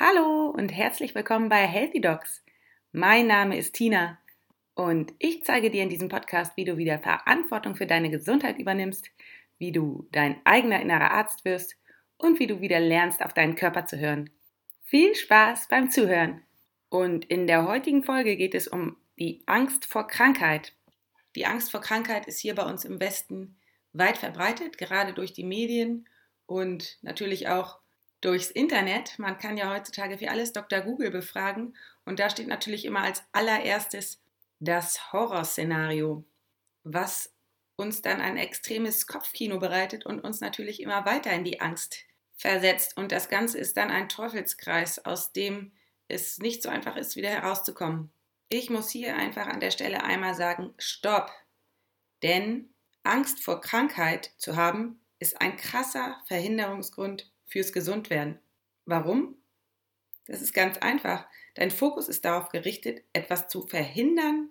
Hallo und herzlich willkommen bei Healthy Dogs. Mein Name ist Tina und ich zeige dir in diesem Podcast, wie du wieder Verantwortung für deine Gesundheit übernimmst, wie du dein eigener innerer Arzt wirst und wie du wieder lernst, auf deinen Körper zu hören. Viel Spaß beim Zuhören! Und in der heutigen Folge geht es um die Angst vor Krankheit. Die Angst vor Krankheit ist hier bei uns im Westen weit verbreitet, gerade durch die Medien und natürlich auch durchs Internet. Man kann ja heutzutage für alles Dr. Google befragen und da steht natürlich immer als allererstes das Horrorszenario, was uns dann ein extremes Kopfkino bereitet und uns natürlich immer weiter in die Angst versetzt. Und das Ganze ist dann ein Teufelskreis, aus dem es nicht so einfach ist, wieder herauszukommen. Ich muss hier einfach an der Stelle einmal sagen, stopp. Denn Angst vor Krankheit zu haben, ist ein krasser Verhinderungsgrund fürs Gesundwerden. Warum? Das ist ganz einfach. Dein Fokus ist darauf gerichtet, etwas zu verhindern,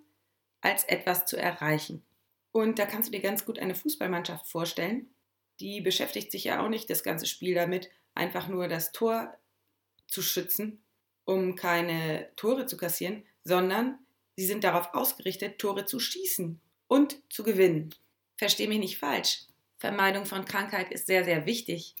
als etwas zu erreichen. Und da kannst du dir ganz gut eine Fußballmannschaft vorstellen. Die beschäftigt sich ja auch nicht das ganze Spiel damit, einfach nur das Tor zu schützen, um keine Tore zu kassieren, sondern sie sind darauf ausgerichtet, Tore zu schießen und zu gewinnen. Versteh mich nicht falsch. Vermeidung von Krankheit ist sehr, sehr wichtig.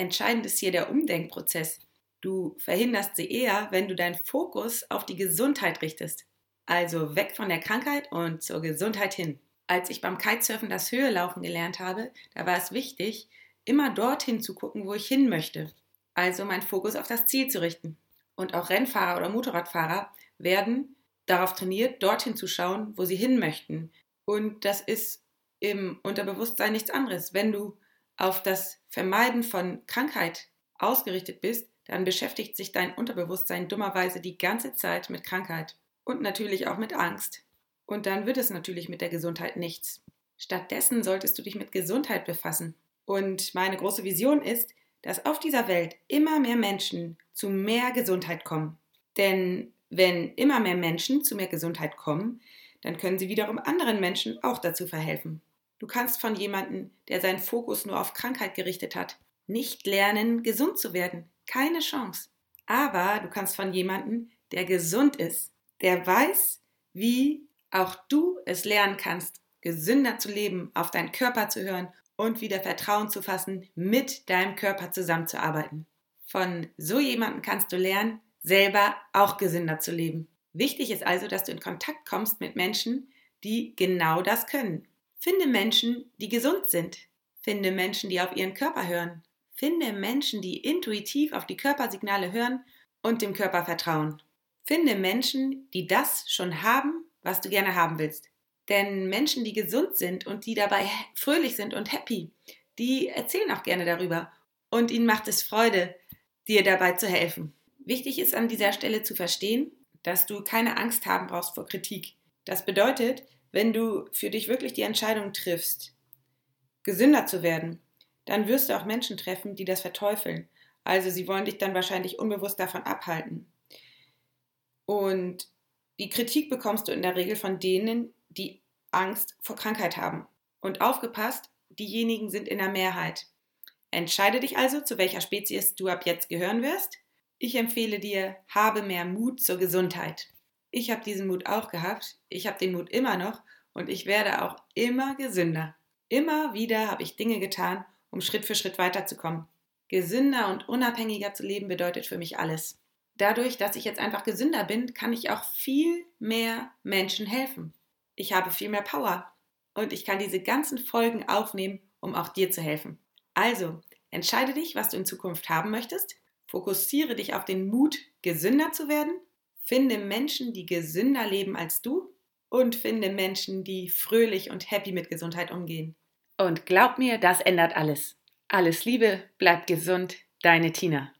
Entscheidend ist hier der Umdenkprozess. Du verhinderst sie eher, wenn du deinen Fokus auf die Gesundheit richtest. Also weg von der Krankheit und zur Gesundheit hin. Als ich beim Kitesurfen das Höhelaufen gelernt habe, da war es wichtig, immer dorthin zu gucken, wo ich hin möchte. Also meinen Fokus auf das Ziel zu richten. Und auch Rennfahrer oder Motorradfahrer werden darauf trainiert, dorthin zu schauen, wo sie hin möchten. Und das ist im Unterbewusstsein nichts anderes. Wenn du auf das Vermeiden von Krankheit ausgerichtet bist, dann beschäftigt sich dein Unterbewusstsein dummerweise die ganze Zeit mit Krankheit und natürlich auch mit Angst. Und dann wird es natürlich mit der Gesundheit nichts. Stattdessen solltest du dich mit Gesundheit befassen. Und meine große Vision ist, dass auf dieser Welt immer mehr Menschen zu mehr Gesundheit kommen. Denn wenn immer mehr Menschen zu mehr Gesundheit kommen, dann können sie wiederum anderen Menschen auch dazu verhelfen. Du kannst von jemandem, der seinen Fokus nur auf Krankheit gerichtet hat, nicht lernen, gesund zu werden. Keine Chance. Aber du kannst von jemandem, der gesund ist, der weiß, wie auch du es lernen kannst, gesünder zu leben, auf deinen Körper zu hören und wieder Vertrauen zu fassen, mit deinem Körper zusammenzuarbeiten. Von so jemandem kannst du lernen, selber auch gesünder zu leben. Wichtig ist also, dass du in Kontakt kommst mit Menschen, die genau das können. Finde Menschen, die gesund sind. Finde Menschen, die auf ihren Körper hören. Finde Menschen, die intuitiv auf die Körpersignale hören und dem Körper vertrauen. Finde Menschen, die das schon haben, was du gerne haben willst. Denn Menschen, die gesund sind und die dabei fröhlich sind und happy, die erzählen auch gerne darüber. Und ihnen macht es Freude, dir dabei zu helfen. Wichtig ist an dieser Stelle zu verstehen, dass du keine Angst haben brauchst vor Kritik. Das bedeutet, wenn du für dich wirklich die Entscheidung triffst, gesünder zu werden, dann wirst du auch Menschen treffen, die das verteufeln. Also sie wollen dich dann wahrscheinlich unbewusst davon abhalten. Und die Kritik bekommst du in der Regel von denen, die Angst vor Krankheit haben. Und aufgepasst, diejenigen sind in der Mehrheit. Entscheide dich also, zu welcher Spezies du ab jetzt gehören wirst. Ich empfehle dir, habe mehr Mut zur Gesundheit. Ich habe diesen Mut auch gehabt, ich habe den Mut immer noch und ich werde auch immer gesünder. Immer wieder habe ich Dinge getan, um Schritt für Schritt weiterzukommen. Gesünder und unabhängiger zu leben bedeutet für mich alles. Dadurch, dass ich jetzt einfach gesünder bin, kann ich auch viel mehr Menschen helfen. Ich habe viel mehr Power und ich kann diese ganzen Folgen aufnehmen, um auch dir zu helfen. Also, entscheide dich, was du in Zukunft haben möchtest, fokussiere dich auf den Mut, gesünder zu werden Finde Menschen, die gesünder leben als du und finde Menschen, die fröhlich und happy mit Gesundheit umgehen. Und glaub mir, das ändert alles. Alles Liebe, bleib gesund, deine Tina.